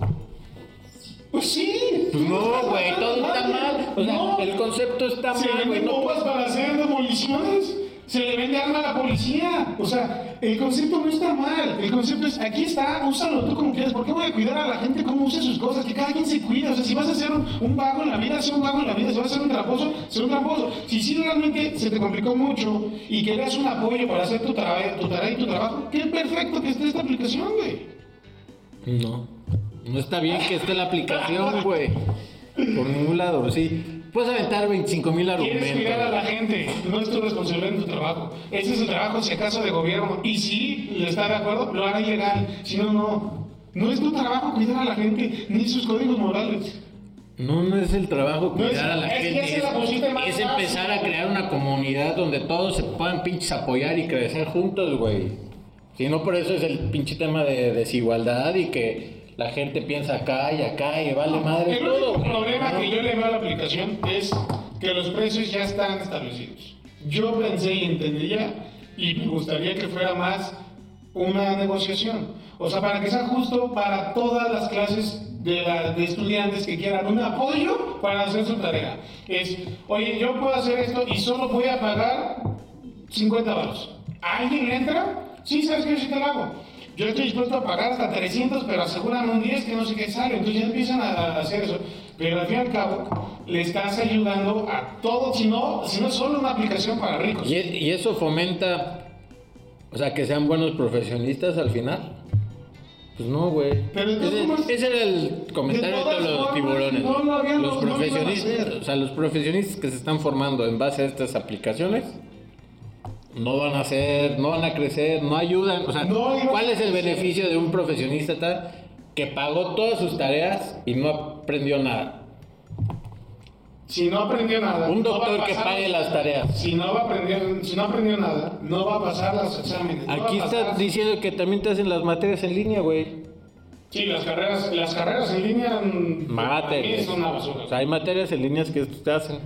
Pues sí. Pues no, güey, todo está mal. O sea, No. el concepto está Se mal, güey. No bombas puedes- para hacer demoliciones. Se le vende arma a la policía. O sea, el concepto no está mal. El concepto es, aquí está, úsalo tú como quieras. ¿Por qué voy a cuidar a la gente cómo usa sus cosas? Que cada quien se cuida. O sea, si vas a ser un, un vago en la vida, sé un vago en la vida. Si vas a ser un tramposo, sé un tramposo. Si sí realmente se te complicó mucho y querías un apoyo para hacer tu, tra- tu tarea y tu trabajo, qué perfecto que esté esta aplicación, güey. No. No está bien que esté la aplicación, güey. Por ningún lado, sí. Puedes aventar 25 mil Quieres cuidar a la argumentos. gente, no es tu responsabilidad en tu trabajo. Ese es el trabajo, si acaso, de gobierno. Y si le está de acuerdo, lo hará ilegal. Si no, no. No es tu trabajo cuidar a la gente, ni sus códigos morales. No, no es el trabajo No es- cuidar a la es gente. es la es empezar a crear una comunidad donde todos se puedan pinches apoyar y crecer juntos, güey. Si no, por eso es el pinche tema de desigualdad y que la gente piensa acá y acá y vale madre El todo. problema que yo le veo a la aplicación es que los precios ya están establecidos. Yo pensé y entendía y me gustaría que fuera más una negociación. O sea, para que sea justo para todas las clases de, la- de estudiantes que quieran un apoyo para hacer su tarea. Es, oye, yo puedo hacer esto y solo voy a pagar 50 baros. ¿Alguien entra? Sí, sabes que yo sí te lo hago. Yo estoy dispuesto a pagar hasta 300, pero aseguran un 10 que no sé qué sale. Entonces ya empiezan a, hacer eso. Pero al fin y al cabo, le estás ayudando a todos, si no, si no es solo una aplicación para ricos. Y, y eso fomenta, o sea, que sean buenos profesionistas al final. Pues no, güey. Ese, ese era el comentario de, todos los formas, tiburones. no lo los no lo profesionistas, o sea, los profesionistas que se están formando en base a estas aplicaciones no van a ser, no van a crecer, no ayudan. O sea, No ¿cuál es el beneficio de un profesionista tal que pagó todas sus tareas y no aprendió nada? Si no aprendió nada. Un no doctor que pague las tareas. Si no, va a aprender, si no aprendió nada, no va a pasar los exámenes. no Aquí pasar- está diciendo que también te hacen las materias en línea, güey. Sí, las carreras, las carreras en línea mm, Materias. son una basura. O sea, hay materias en líneas que te hacen.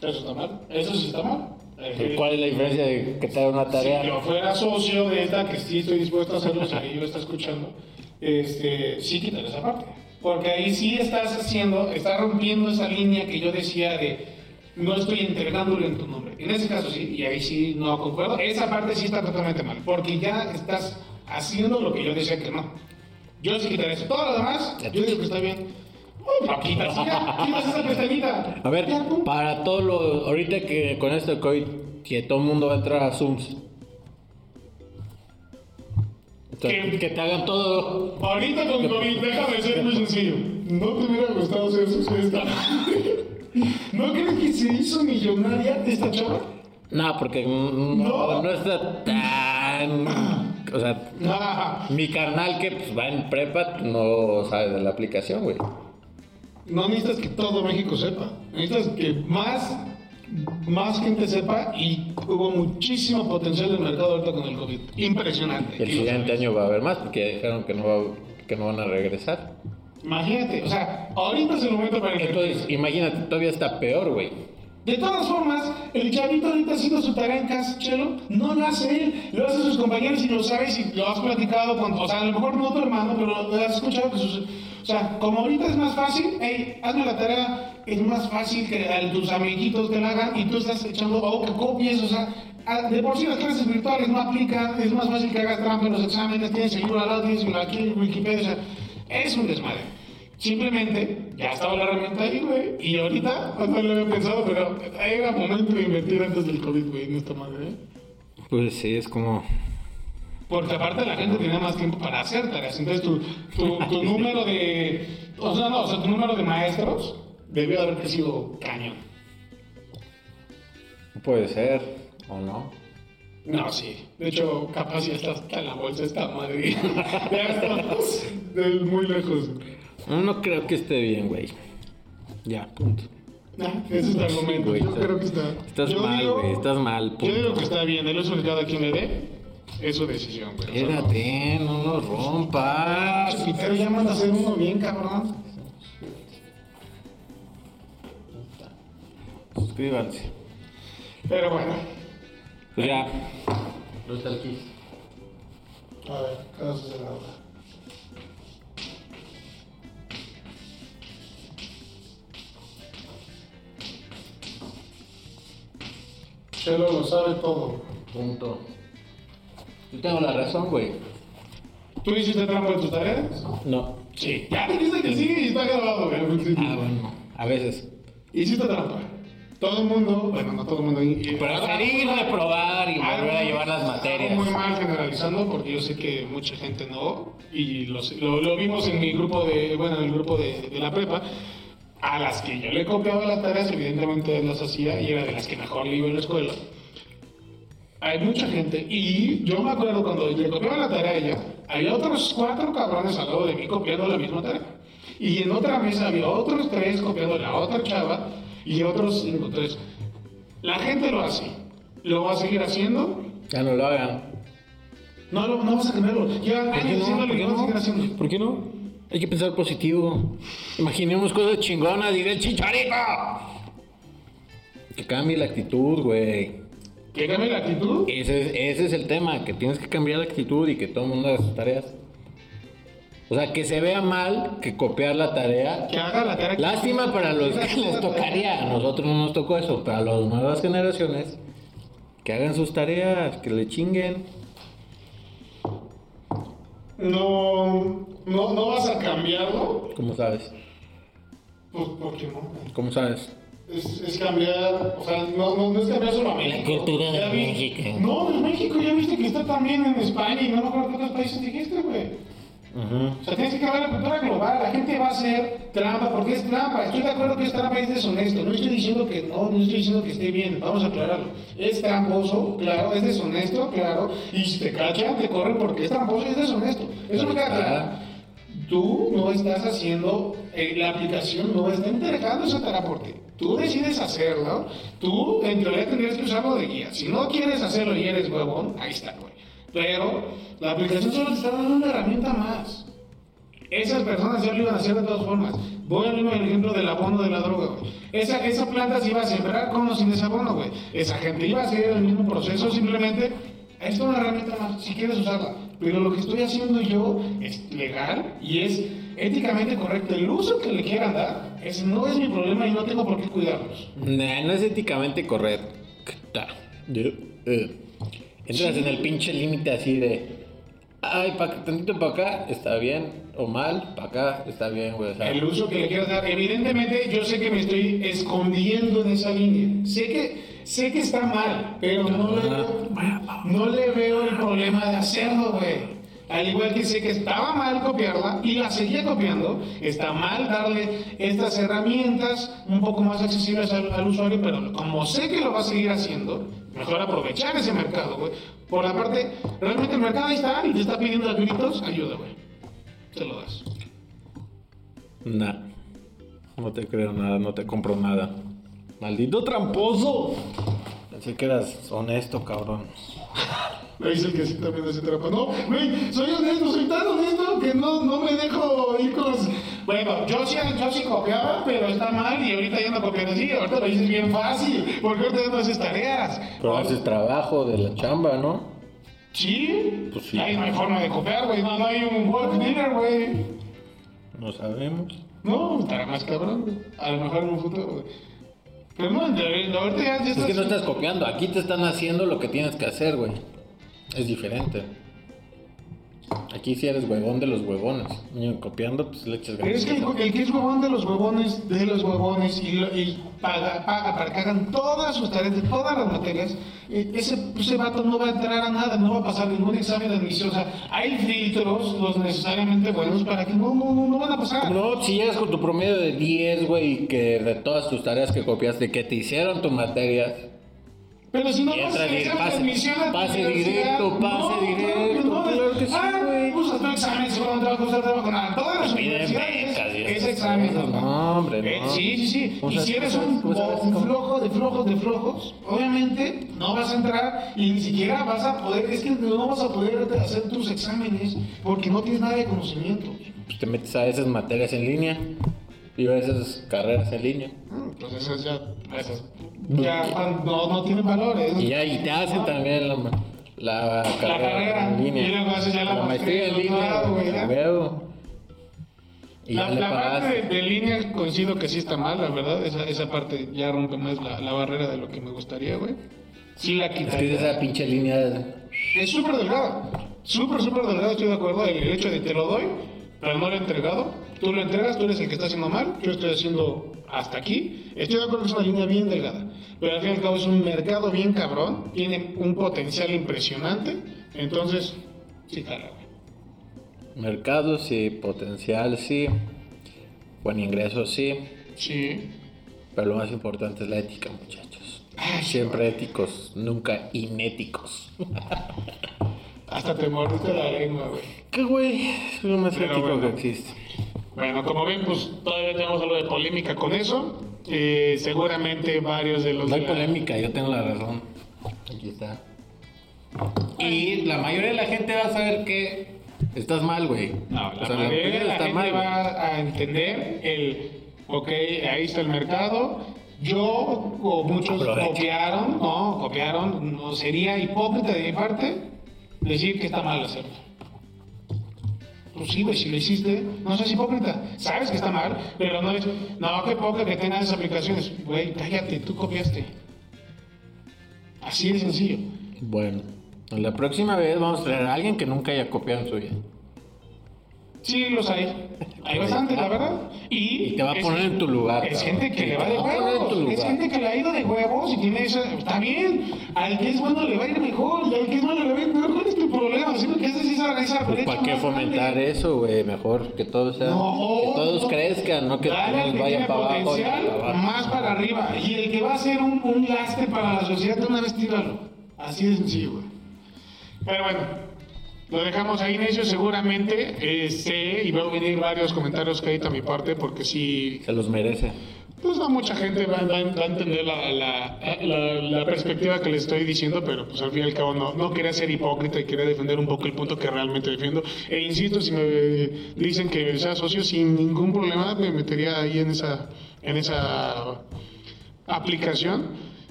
Eso está mal. Eso sí está mal. Eh, ¿Cuál es la diferencia de que te haga una tarea? Si yo fuera socio de esta, que sí estoy dispuesto a hacerlo, si lo está escuchando, este, sí quitar esa parte. Porque ahí sí estás haciendo, estás rompiendo esa línea que yo decía de no estoy entregándolo en tu nombre. En ese caso sí, y ahí sí no concuerdo. Esa parte sí está totalmente mal, porque ya estás haciendo lo que yo decía que no. Yo sí quitaré eso. Todo lo demás, yo digo que está bien. Esa pestañita. A ver, para todo lo. Ahorita que con esto de COVID, que todo el mundo va a entrar a Zooms. O sea, ¿Qué? que te hagan todo. Ahorita con COVID, déjame ser muy sencillo. ¿No te hubiera gustado ser su fiesta? ¿No crees que se hizo millonaria esta chava? No, porque no, No. no está tan. O sea, mi carnal que pues, va en prepa no sabe de la aplicación, güey. No necesitas que todo México sepa. Necesitas que más, más gente sepa y hubo muchísimo potencial del mercado ahorita con el COVID. Impresionante. El siguiente año va a haber más porque dijeron que no, va- que no van a regresar. Imagínate, o sea, ahorita es el momento para invertir. Entonces, imagínate, todavía está peor, güey. De todas formas, el chavito ahorita haciendo su tarea en casa, Chelo, no lo hace él, lo hacen sus compañeros y lo sabes y lo has platicado con, o sea, a lo mejor no tu hermano, pero lo has escuchado que sus, o sea, como ahorita es más fácil, hey, hazme la tarea, es más fácil que a tus amiguitos te la hagan y tú estás echando o que copies, o sea, de por sí las clases virtuales no aplican, es más fácil que hagas trampa en los exámenes, tienes libro al lado, tienes aquí en Wikipedia, o sea, es un desmadre. Simplemente, ya estaba la herramienta ahí, güey. Y ahorita, no lo había pensado, pero era momento de invertir antes del COVID, güey, en esta madre, ¿eh? Pues sí, es como. Porque aparte la gente tenía más tiempo para hacer tareas. Entonces tu, tu, tu número de. O sea, no, o sea, tu número de maestros debió haber crecido cañón. Puede ser, o no. No, sí. De hecho, capaz ya está hasta en la bolsa esta madre. ya estamos muy lejos. No, no creo que esté bien, güey. Ya, punto. Nah, ese es el argumento. Güey, Yo estás- creo que está. Estás Yo mal, güey. Estás mal, Yo punto. digo que está bien. El uso que cada quien le dé es su decisión, güey. Sea, no- Espérate, no lo rompas. Pero ya manda a hacer uno bien, cabrón. Suscríbanse. Pero bueno. Pues ya. ¿Dónde está el kiss? A ver, cada su cerrada. Chelo lo sabe todo. Punto. Yo tengo la razón, güey. ¿Tú hiciste trampa en tus tareas? No. Sí. Ya dijiste que sí y está grabado, güey, al principio. Ah, bueno. A veces. Hiciste trampa. Todo el mundo, bueno, no todo el mundo. y- Preferir reprobar y volver a llevar las materias. Muy mal generalizando porque yo sé que mucha gente no y lo, sé- lo, lo vimos en mi grupo de, bueno, en el grupo de, de la prepa. A las que yo le copiaba las tareas, evidentemente las hacía y era de las que mejor le iba en la escuela. Hay mucha gente y yo me acuerdo cuando le copiaba la tarea a ella, había otros cuatro cabrones al lado de mí copiando la misma tarea. Y en otra mesa había otros tres copiando la otra chava y otros cinco. Entonces, la gente lo hace. ¿Lo va a seguir haciendo? Ya no lo hagan. No, lo- no vas a cambiarlo. Llevan ¿Por qué años no? haciéndolo ¿Por y qué lo vas a seguir no? haciendo. ¿Por qué no? Hay que pensar positivo. Imaginemos cosas chingonas, diré el chicharito. Que cambie la actitud, güey. ¿Que cambie la actitud? Ese es, ese es el tema, que tienes que cambiar la actitud y que todo el mundo haga sus tareas. O sea, que se vea mal que copiar la tarea. Que haga la tarea. que- Lástima para los que les tocaría. A nosotros no nos tocó eso. Para las nuevas generaciones, que hagan sus tareas, que le chinguen. No, no, no vas a cambiarlo. ¿Cómo sabes? Pues, ¿por qué no? ¿Cómo sabes? Es, es cambiar, o sea, no, no, no es cambiar solo a México. cultura de vi- México. No, de México, ya viste que está también en España y no me acuerdo qué otros países dijiste, güey. O sea, tienes que cambiar la cultura global. La gente va a hacer trampa porque es trampa. Estoy de acuerdo que es trampa y es deshonesto. No estoy diciendo que no, no estoy diciendo que esté bien. Vamos a aclararlo. Es tramposo, claro. Es deshonesto, claro. Y si te cachan, te corren porque es tramposo y es deshonesto. Ahí está. claro. Tú no estás haciendo, eh, la aplicación no está entregando esa tarea por ti. Tú decides hacerlo. Tú, en teoría, tendrías que usarlo de guía. Si no quieres hacerlo y eres huevón, ahí está, güey. Pero la aplicación solo te está dando una herramienta más. Esas personas ya lo iban a hacer de todas formas. Voy al mismo ejemplo del abono de la droga, güey. Esa, esa planta se iba a sembrar con o sin ese abono, güey. Esa gente iba a hacer el mismo proceso, simplemente. Esto es una herramienta más, si quieres usarla. Pero lo que estoy haciendo yo es legal y es éticamente correcto. El uso que le quieran dar ese no es mi problema y no tengo por qué cuidarlos. Nah, no es éticamente correcto. Eh. Entras en el pinche límite así de. Ay, pa, tantito para acá está bien. O mal, para acá está bien, güey. El uso que le quieras dar. Evidentemente, yo sé que me estoy escondiendo en esa línea. Sé que, sé que está mal, pero no le, veo, no le veo el problema de hacerlo, güey. Al igual que sé que estaba mal copiarla y la seguía copiando, está mal darle estas herramientas un poco más accesibles al, al usuario, pero como sé que lo va a seguir haciendo, mejor aprovechar ese mercado, güey. Por la parte, realmente el mercado ahí está y te está pidiendo a gritos ayuda, güey. Te lo das. Nah. No te creo nada, no te compro nada. Maldito tramposo. Pensé que eras honesto, cabrón. Me dice el que sí también hace trampa. No, güey, soy honesto, soy tan honesto que no, no me dejo ir con los... Bueno, yo sí, yo sí copiaba, pero está mal y ahorita ya no copiando así. Ahorita lo dices bien fácil, porque ahorita ya no haces tareas. Pero haces trabajo de la chamba, ¿no? Sí, Pues sí. Ahí no hay forma de copiar, güey. No, no hay un work dinner, güey. No sabemos. No, estará más cabrón, güey. A lo mejor en un futuro, güey. Pero no, de- de- ahorita ya, ya Es que no estás copiando, aquí te están haciendo lo que tienes que hacer, güey. Es diferente. Aquí si eres huevón de los huevones. Y copiando, pues le echas Pero es que el, ganas. el que es huevón de los huevones, de los huevones, y, lo- y paga, paga para que hagan todas sus tareas de todas las materias, eh, ese, ese vato no va a entrar a nada, no va a pasar ningún examen de admisión. O sea, hay filtros, los necesariamente buenos, para que no, no, no, van a pasar. No, si llegas con tu promedio de 10, güey, que de todas tus tareas que copiaste, que te hicieron tus materias, Pero si no Y examen de pase- admisión a pase universidad, directo, no, pase que directo, no. claro que sí, Ah, güey. Usas tu examen, seguramente vas a usar trabajo. Nada, todas las universidades y es, examen. No, hombre, Eh, no. sí, sí, sí. O Y sea, si eres un, un flojo de flojos de flojos, obviamente no vas a entrar y ni siquiera vas a poder, es que no vas a poder hacer tus exámenes porque no tienes nada de conocimiento. pues te metes a esas materias en línea y a esas carreras en línea. Pues esas ya, esas ya no, no tienen valores. Y ya, y te hacen también la, la carrera carrera, en línea. y luego haces ya la maestría en línea, huevo. Y La, la parte de, línea coincido que sí está mal, la verdad. Esa, esa parte ya rompe más la, la barrera de lo que me gustaría, güey. Sí la Es que quitaría. esa pinche línea Es súper delgada. Súper, súper delgada, estoy de acuerdo. El, el hecho de te lo doy, pero no lo he entregado. Tú lo entregas, tú eres el que está haciendo mal. Yo estoy haciendo hasta aquí. Estoy de acuerdo que es una línea bien delgada. Pero al fin y al cabo es un mercado bien cabrón. Tiene un potencial impresionante. Entonces, sí, güey. mercado, sí, potencial, sí. Buen ingreso, sí. Sí. Pero lo más importante es la ética, muchachos. Ay, Siempre éticos, nunca inéticos. Hasta te mordiste la lengua, güey. ¿Qué güey? Es lo más Pero ético bueno. que existe. Bueno, como ven, pues todavía tenemos algo de polémica con eso. Eh, seguramente varios de los... No hay la- polémica, yo tengo la razón. Aquí está. Y la mayoría de la gente va a saber que estás mal, güey. No, la O sea, mayoría de la está gente mal, va a entender el, ok, ahí está el mercado. Yo o muchos copiaron, no, copiaron, no sería hipócrita de mi parte decir que está mal hacerlo. Pues sí, güey, si lo hiciste, no seas hipócrita. Sabes que está mal, pero no es, no, qué poca que tengas esas aplicaciones. Güey, cállate, tú copiaste. Así de sencillo. Bueno, la próxima vez vamos a traer a alguien que nunca haya copiado en su vida. Sí, los hay. Hay bastante, la verdad. Y, Y te va a es- poner en tu lugar, Es gente que le va de huevos. Es gente que le ha ido de huevos y tiene esa. Está bien. Al que es bueno le va a ir mejor. Y al que es malo le va a ir peor. ¿Cuál es tu problema? Siempre que haces esa, esa Pues para qué fomentar grande. eso, güey. Mejor que todos sean, No, que todos no. crezcan, no que todos vayan para abajo. para abajo. más para arriba. Y el que va a ser un, un lastre para la sociedad, de una vez tíralo. Así de sencillo, güey. Pero bueno, lo dejamos ahí, Necio. Seguramente sé y veo venir varios comentarios que hay a mi parte, porque sí, Se los merece. pues no mucha gente va, va- va a entender la, la- la- la perspectiva que les estoy diciendo, pero pues al fin y al cabo no, no quería ser hipócrita y quería defender un poco el punto que realmente defiendo. E insisto, si me dicen que sea socio sin ningún problema, me metería ahí en esa, en esa aplicación.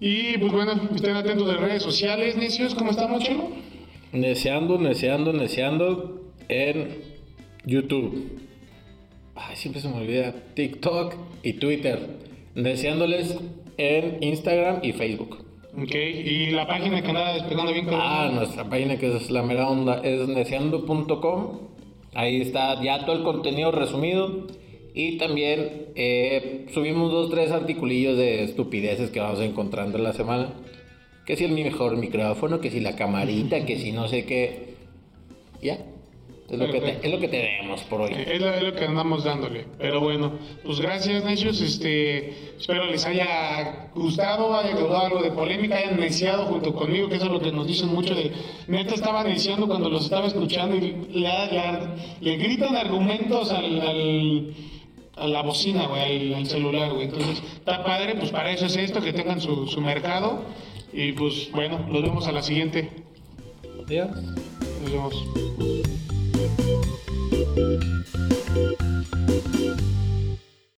Y pues bueno, estén atentos de redes sociales, necios, ¿cómo estamos, Chelo? Neceando, neceando, neceando en YouTube. Ay, siempre se me olvida. TikTok y Twitter. Neceándoles en Instagram y Facebook. Ok, y la página que anda despegando bien cabrón. Ah, nuestra página que es la mera onda es neceando.com. Ahí está ya todo el contenido resumido. Y también eh, subimos dos, tres articulillos de estupideces que vamos encontrando en la semana. Que si el mi mejor micrófono, que si la camarita, que si no sé qué. Ya. Es lo, que te- es lo que tenemos por hoy. Es lo, es lo que andamos dándole. Pero bueno, pues gracias, Necios. Este, espero les haya gustado, haya causado algo de polémica, hayan neciado junto conmigo, que eso es lo que nos dicen mucho de. Neta estaba neciando cuando los estaba escuchando y le, le- le gritan argumentos al. al- a la bocina, güey, al, al celular, güey. Entonces, está padre, pues para eso es esto, que tengan su, su mercado. Y pues bueno, nos vemos a la siguiente. Adiós. Nos vemos.